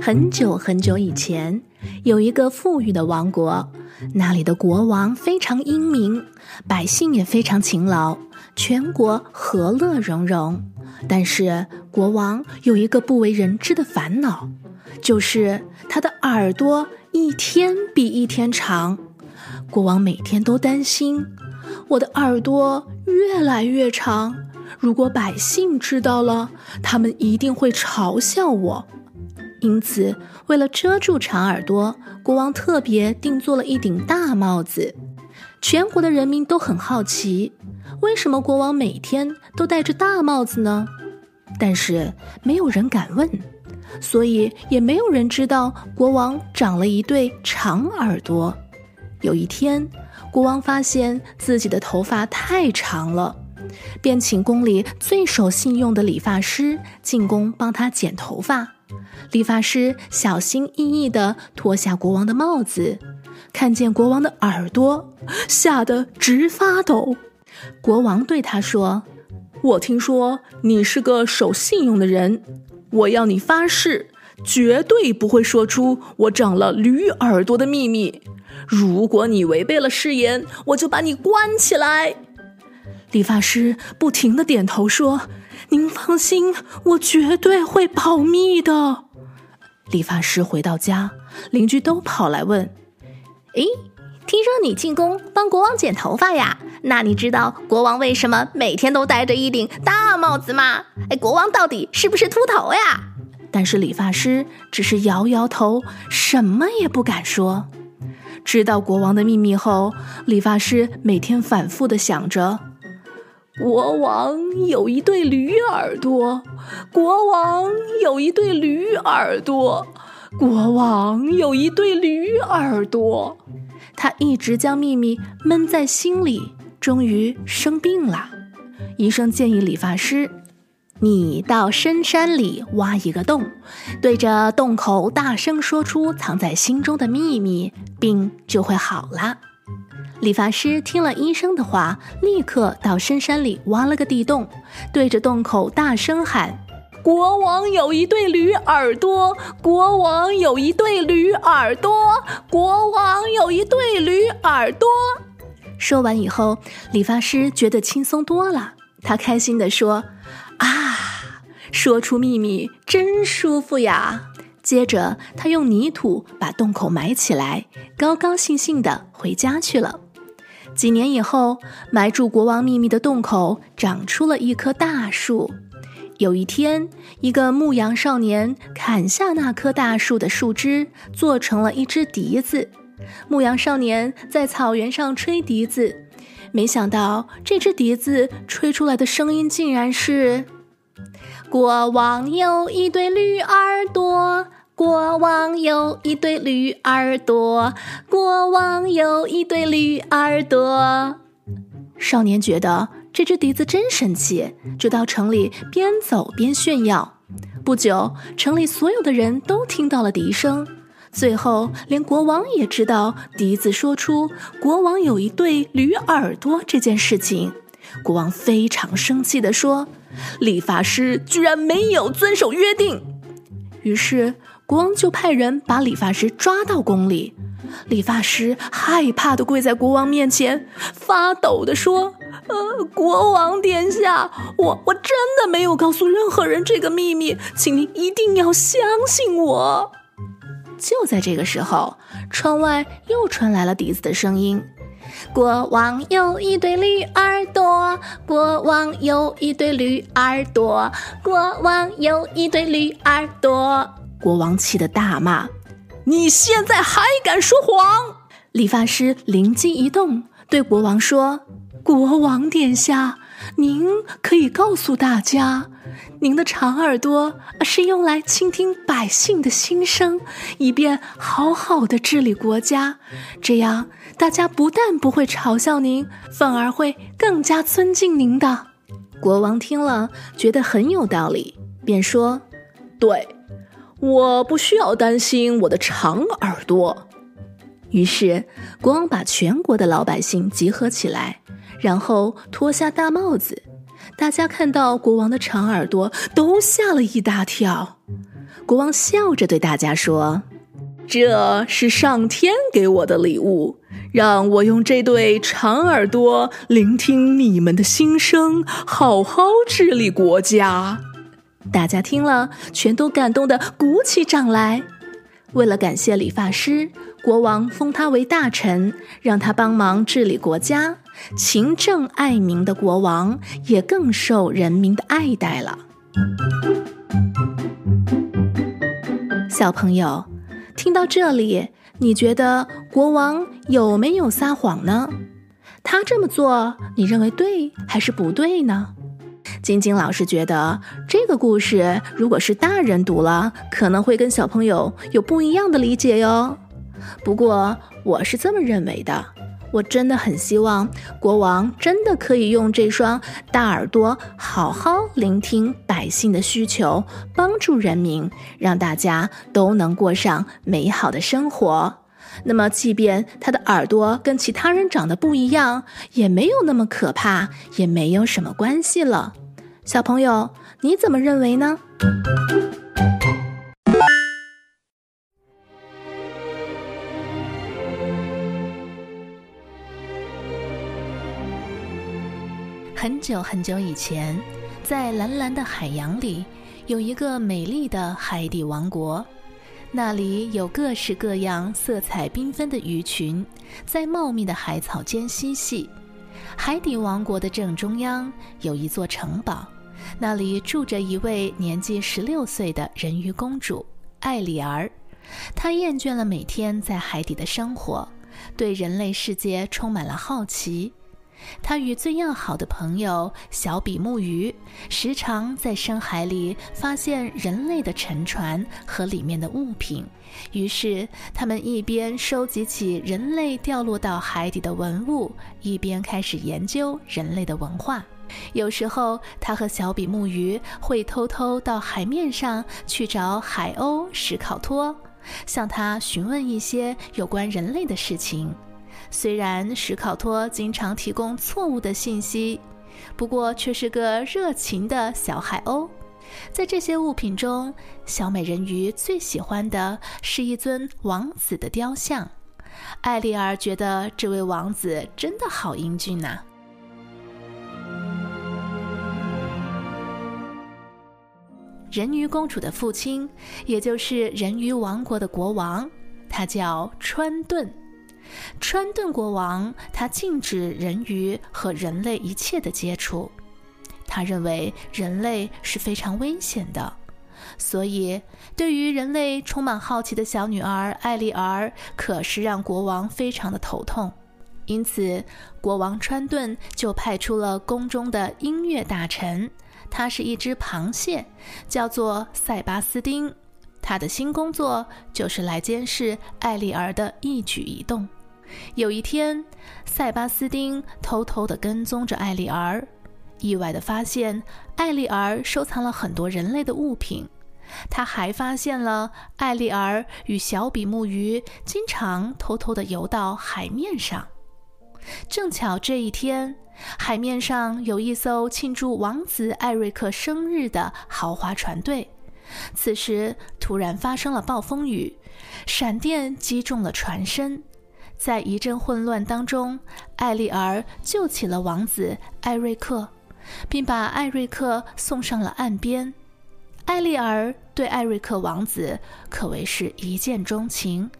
很久很久以前，有一个富裕的王国，那里的国王非常英明，百姓也非常勤劳，全国和乐融融。但是，国王有一个不为人知的烦恼，就是他的耳朵一天比一天长。国王每天都担心，我的耳朵越来越长，如果百姓知道了，他们一定会嘲笑我。因此，为了遮住长耳朵，国王特别定做了一顶大帽子。全国的人民都很好奇，为什么国王每天都戴着大帽子呢？但是没有人敢问，所以也没有人知道国王长了一对长耳朵。有一天，国王发现自己的头发太长了，便请宫里最守信用的理发师进宫帮他剪头发。理发师小心翼翼地脱下国王的帽子，看见国王的耳朵，吓得直发抖。国王对他说：“我听说你是个守信用的人，我要你发誓，绝对不会说出我长了驴耳朵的秘密。如果你违背了誓言，我就把你关起来。”理发师不停地点头说：“您放心，我绝对会保密的。”理发师回到家，邻居都跑来问：“诶，听说你进宫帮国王剪头发呀？那你知道国王为什么每天都戴着一顶大帽子吗？哎，国王到底是不是秃头呀？”但是理发师只是摇摇头，什么也不敢说。知道国王的秘密后，理发师每天反复的想着。国王有一对驴耳朵，国王有一对驴耳朵，国王有一对驴耳朵。他一直将秘密闷在心里，终于生病了。医生建议理发师：“你到深山里挖一个洞，对着洞口大声说出藏在心中的秘密，病就会好了。”理发师听了医生的话，立刻到深山里挖了个地洞，对着洞口大声喊：“国王有一对驴耳朵，国王有一对驴耳朵，国王有一对驴耳朵。”说完以后，理发师觉得轻松多了，他开心地说：“啊，说出秘密真舒服呀！”接着，他用泥土把洞口埋起来，高高兴兴地回家去了。几年以后，埋住国王秘密的洞口长出了一棵大树。有一天，一个牧羊少年砍下那棵大树的树枝，做成了一只笛子。牧羊少年在草原上吹笛子，没想到这只笛子吹出来的声音竟然是：“国王有一对驴耳朵。”国王有一对驴耳朵，国王有一对驴耳朵。少年觉得这只笛子真神奇，就到城里边走边炫耀。不久，城里所有的人都听到了笛声，最后连国王也知道笛子说出国王有一对驴耳朵这件事情。国王非常生气地说：“理发师居然没有遵守约定。”于是。国王就派人把理发师抓到宫里，理发师害怕的跪在国王面前，发抖的说：“呃，国王殿下，我我真的没有告诉任何人这个秘密，请您一定要相信我。”就在这个时候，窗外又传来了笛子的声音：“国王有一对驴耳朵，国王有一对驴耳朵，国王有一对驴耳朵。”国王气得大骂：“你现在还敢说谎！”理发师灵机一动，对国王说：“国王殿下，您可以告诉大家，您的长耳朵是用来倾听百姓的心声，以便好好的治理国家。这样，大家不但不会嘲笑您，反而会更加尊敬您的。”国王听了，觉得很有道理，便说：“对。”我不需要担心我的长耳朵。于是，国王把全国的老百姓集合起来，然后脱下大帽子，大家看到国王的长耳朵，都吓了一大跳。国王笑着对大家说：“这是上天给我的礼物，让我用这对长耳朵聆听你们的心声，好好治理国家。”大家听了，全都感动的鼓起掌来。为了感谢理发师，国王封他为大臣，让他帮忙治理国家。勤政爱民的国王也更受人民的爱戴了。小朋友，听到这里，你觉得国王有没有撒谎呢？他这么做，你认为对还是不对呢？晶晶老师觉得，这个故事如果是大人读了，可能会跟小朋友有不一样的理解哟。不过，我是这么认为的。我真的很希望国王真的可以用这双大耳朵好好聆听百姓的需求，帮助人民，让大家都能过上美好的生活。那么，即便他的耳朵跟其他人长得不一样，也没有那么可怕，也没有什么关系了。小朋友，你怎么认为呢？很久很久以前，在蓝蓝的海洋里，有一个美丽的海底王国。那里有各式各样、色彩缤纷的鱼群，在茂密的海草间嬉戏。海底王国的正中央有一座城堡，那里住着一位年纪十六岁的人鱼公主艾丽儿。她厌倦了每天在海底的生活，对人类世界充满了好奇。他与最要好的朋友小比目鱼，时常在深海里发现人类的沉船和里面的物品。于是，他们一边收集起人类掉落到海底的文物，一边开始研究人类的文化。有时候，他和小比目鱼会偷偷到海面上去找海鸥史考托，向他询问一些有关人类的事情。虽然史考托经常提供错误的信息，不过却是个热情的小海鸥。在这些物品中，小美人鱼最喜欢的是一尊王子的雕像。艾丽儿觉得这位王子真的好英俊呐。人鱼公主的父亲，也就是人鱼王国的国王，他叫川顿。川顿国王他禁止人鱼和人类一切的接触，他认为人类是非常危险的，所以对于人类充满好奇的小女儿艾丽儿，可是让国王非常的头痛。因此，国王川顿就派出了宫中的音乐大臣，他是一只螃蟹，叫做塞巴斯丁。他的新工作就是来监视艾丽儿的一举一动。有一天，塞巴斯丁偷偷地跟踪着艾丽儿，意外地发现艾丽儿收藏了很多人类的物品。他还发现了艾丽儿与小比目鱼经常偷偷地游到海面上。正巧这一天，海面上有一艘庆祝王子艾瑞克生日的豪华船队。此时突然发生了暴风雨，闪电击中了船身。在一阵混乱当中，艾丽儿救起了王子艾瑞克，并把艾瑞克送上了岸边。艾丽儿对艾瑞克王子可谓是一见钟情，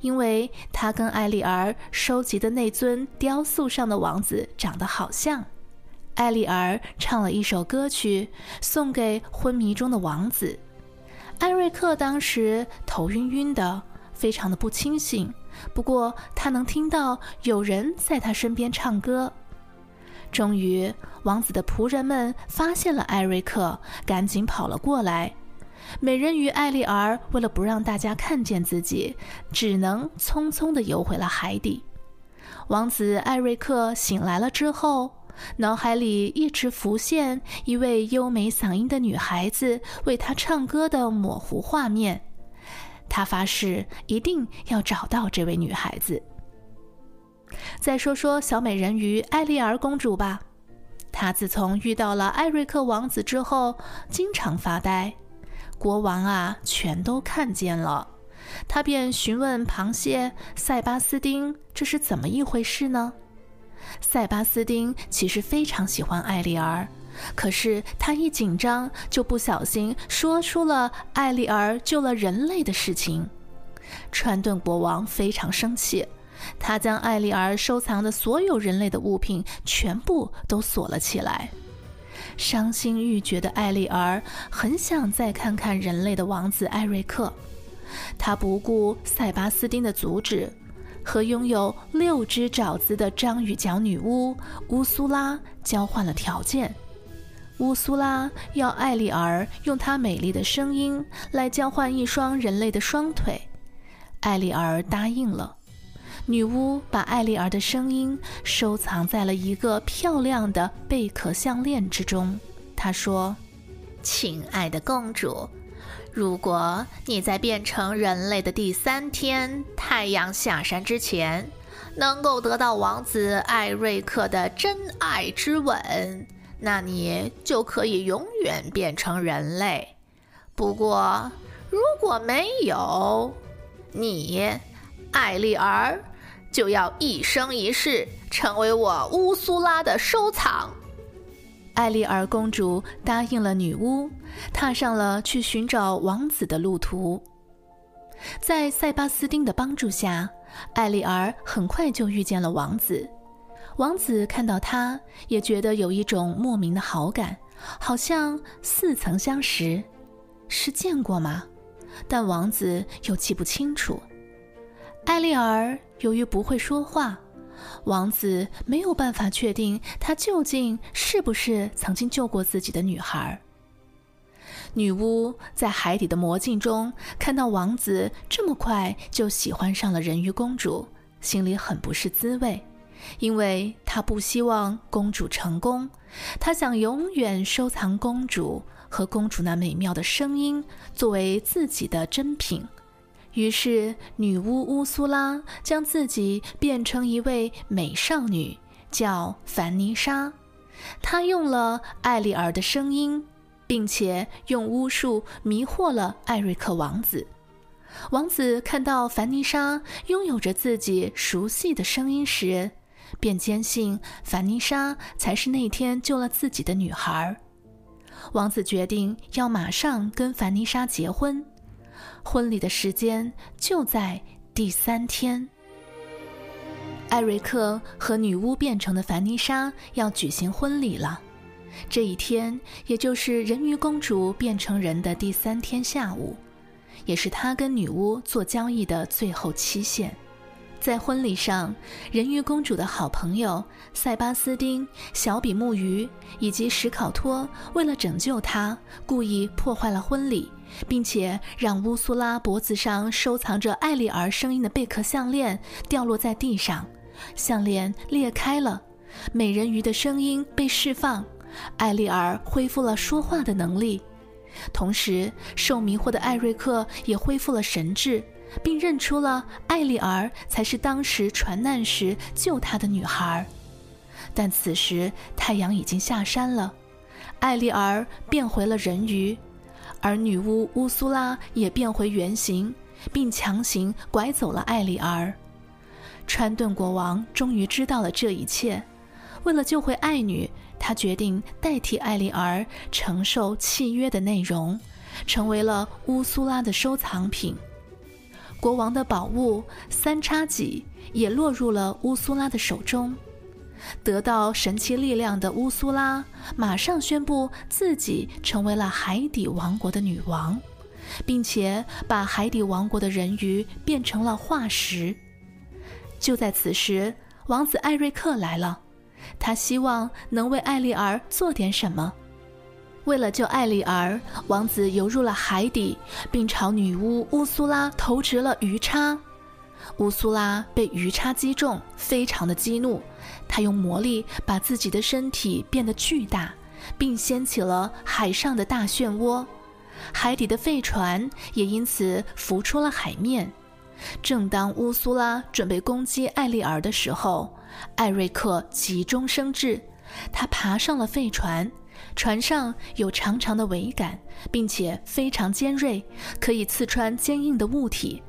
因为他跟艾丽儿收集的那尊雕塑上的王子长得好像。艾丽儿唱了一首歌曲送给昏迷中的王子。艾瑞克当时头晕晕的，非常的不清醒。不过，他能听到有人在他身边唱歌。终于，王子的仆人们发现了艾瑞克，赶紧跑了过来。美人鱼艾丽儿为了不让大家看见自己，只能匆匆地游回了海底。王子艾瑞克醒来了之后，脑海里一直浮现一位优美嗓音的女孩子为他唱歌的模糊画面。他发誓一定要找到这位女孩子。再说说小美人鱼艾丽儿公主吧，她自从遇到了艾瑞克王子之后，经常发呆。国王啊，全都看见了，他便询问螃蟹塞巴斯丁：“这是怎么一回事呢？”塞巴斯丁其实非常喜欢艾丽儿，可是他一紧张就不小心说出了艾丽儿救了人类的事情。川顿国王非常生气。他将艾丽儿收藏的所有人类的物品全部都锁了起来。伤心欲绝的艾丽儿很想再看看人类的王子艾瑞克，他不顾塞巴斯丁的阻止，和拥有六只爪子的章鱼脚女巫乌苏拉交换了条件。乌苏拉要艾丽儿用她美丽的声音来交换一双人类的双腿，艾丽儿答应了。女巫把艾丽儿的声音收藏在了一个漂亮的贝壳项链之中。她说：“亲爱的公主，如果你在变成人类的第三天太阳下山之前，能够得到王子艾瑞克的真爱之吻，那你就可以永远变成人类。不过，如果没有，你，艾丽儿。”就要一生一世成为我乌苏拉的收藏。艾丽儿公主答应了女巫，踏上了去寻找王子的路途。在塞巴斯丁的帮助下，艾丽儿很快就遇见了王子。王子看到她，也觉得有一种莫名的好感，好像似曾相识，是见过吗？但王子又记不清楚。艾丽儿由于不会说话，王子没有办法确定她究竟是不是曾经救过自己的女孩。女巫在海底的魔镜中看到王子这么快就喜欢上了人鱼公主，心里很不是滋味，因为他不希望公主成功，他想永远收藏公主和公主那美妙的声音作为自己的珍品。于是，女巫乌苏拉将自己变成一位美少女，叫凡妮莎。她用了艾丽儿的声音，并且用巫术迷惑了艾瑞克王子。王子看到凡妮莎拥有着自己熟悉的声音时，便坚信凡妮莎才是那天救了自己的女孩。王子决定要马上跟凡妮莎结婚。婚礼的时间就在第三天。艾瑞克和女巫变成的凡妮莎要举行婚礼了。这一天，也就是人鱼公主变成人的第三天下午，也是他跟女巫做交易的最后期限。在婚礼上，人鱼公主的好朋友塞巴斯丁、小比目鱼以及史考托为了拯救她，故意破坏了婚礼。并且让乌苏拉脖子上收藏着艾丽儿声音的贝壳项链掉落在地上，项链裂开了，美人鱼的声音被释放，艾丽儿恢复了说话的能力，同时受迷惑的艾瑞克也恢复了神智，并认出了艾丽儿才是当时船难时救他的女孩。但此时太阳已经下山了，艾丽儿变回了人鱼。而女巫乌苏拉也变回原形，并强行拐走了艾丽儿。川顿国王终于知道了这一切，为了救回爱女，他决定代替艾丽儿承受契约的内容，成为了乌苏拉的收藏品。国王的宝物三叉戟也落入了乌苏拉的手中。得到神奇力量的乌苏拉马上宣布自己成为了海底王国的女王，并且把海底王国的人鱼变成了化石。就在此时，王子艾瑞克来了，他希望能为艾丽儿做点什么。为了救艾丽儿，王子游入了海底，并朝女巫乌苏拉投掷了鱼叉。乌苏拉被鱼叉击中，非常的激怒。他用魔力把自己的身体变得巨大，并掀起了海上的大漩涡，海底的废船也因此浮出了海面。正当乌苏拉准备攻击艾丽儿的时候，艾瑞克急中生智，他爬上了废船，船上有长长的桅杆，并且非常尖锐，可以刺穿坚硬的物体。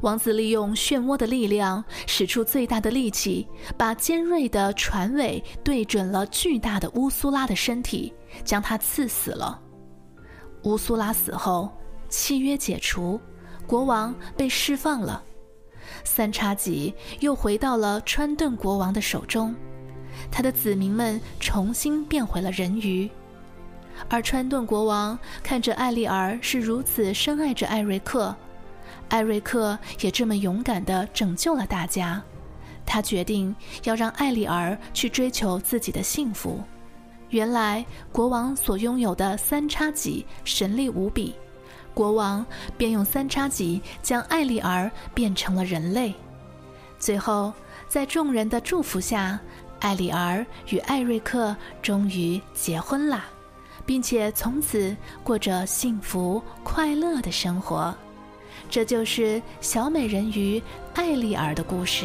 王子利用漩涡的力量，使出最大的力气，把尖锐的船尾对准了巨大的乌苏拉的身体，将它刺死了。乌苏拉死后，契约解除，国王被释放了。三叉戟又回到了川顿国王的手中，他的子民们重新变回了人鱼。而川顿国王看着艾丽儿是如此深爱着艾瑞克。艾瑞克也这么勇敢地拯救了大家，他决定要让艾丽儿去追求自己的幸福。原来国王所拥有的三叉戟神力无比，国王便用三叉戟将艾丽儿变成了人类。最后，在众人的祝福下，艾丽儿与艾瑞克终于结婚了，并且从此过着幸福快乐的生活。这就是小美人鱼艾丽儿的故事。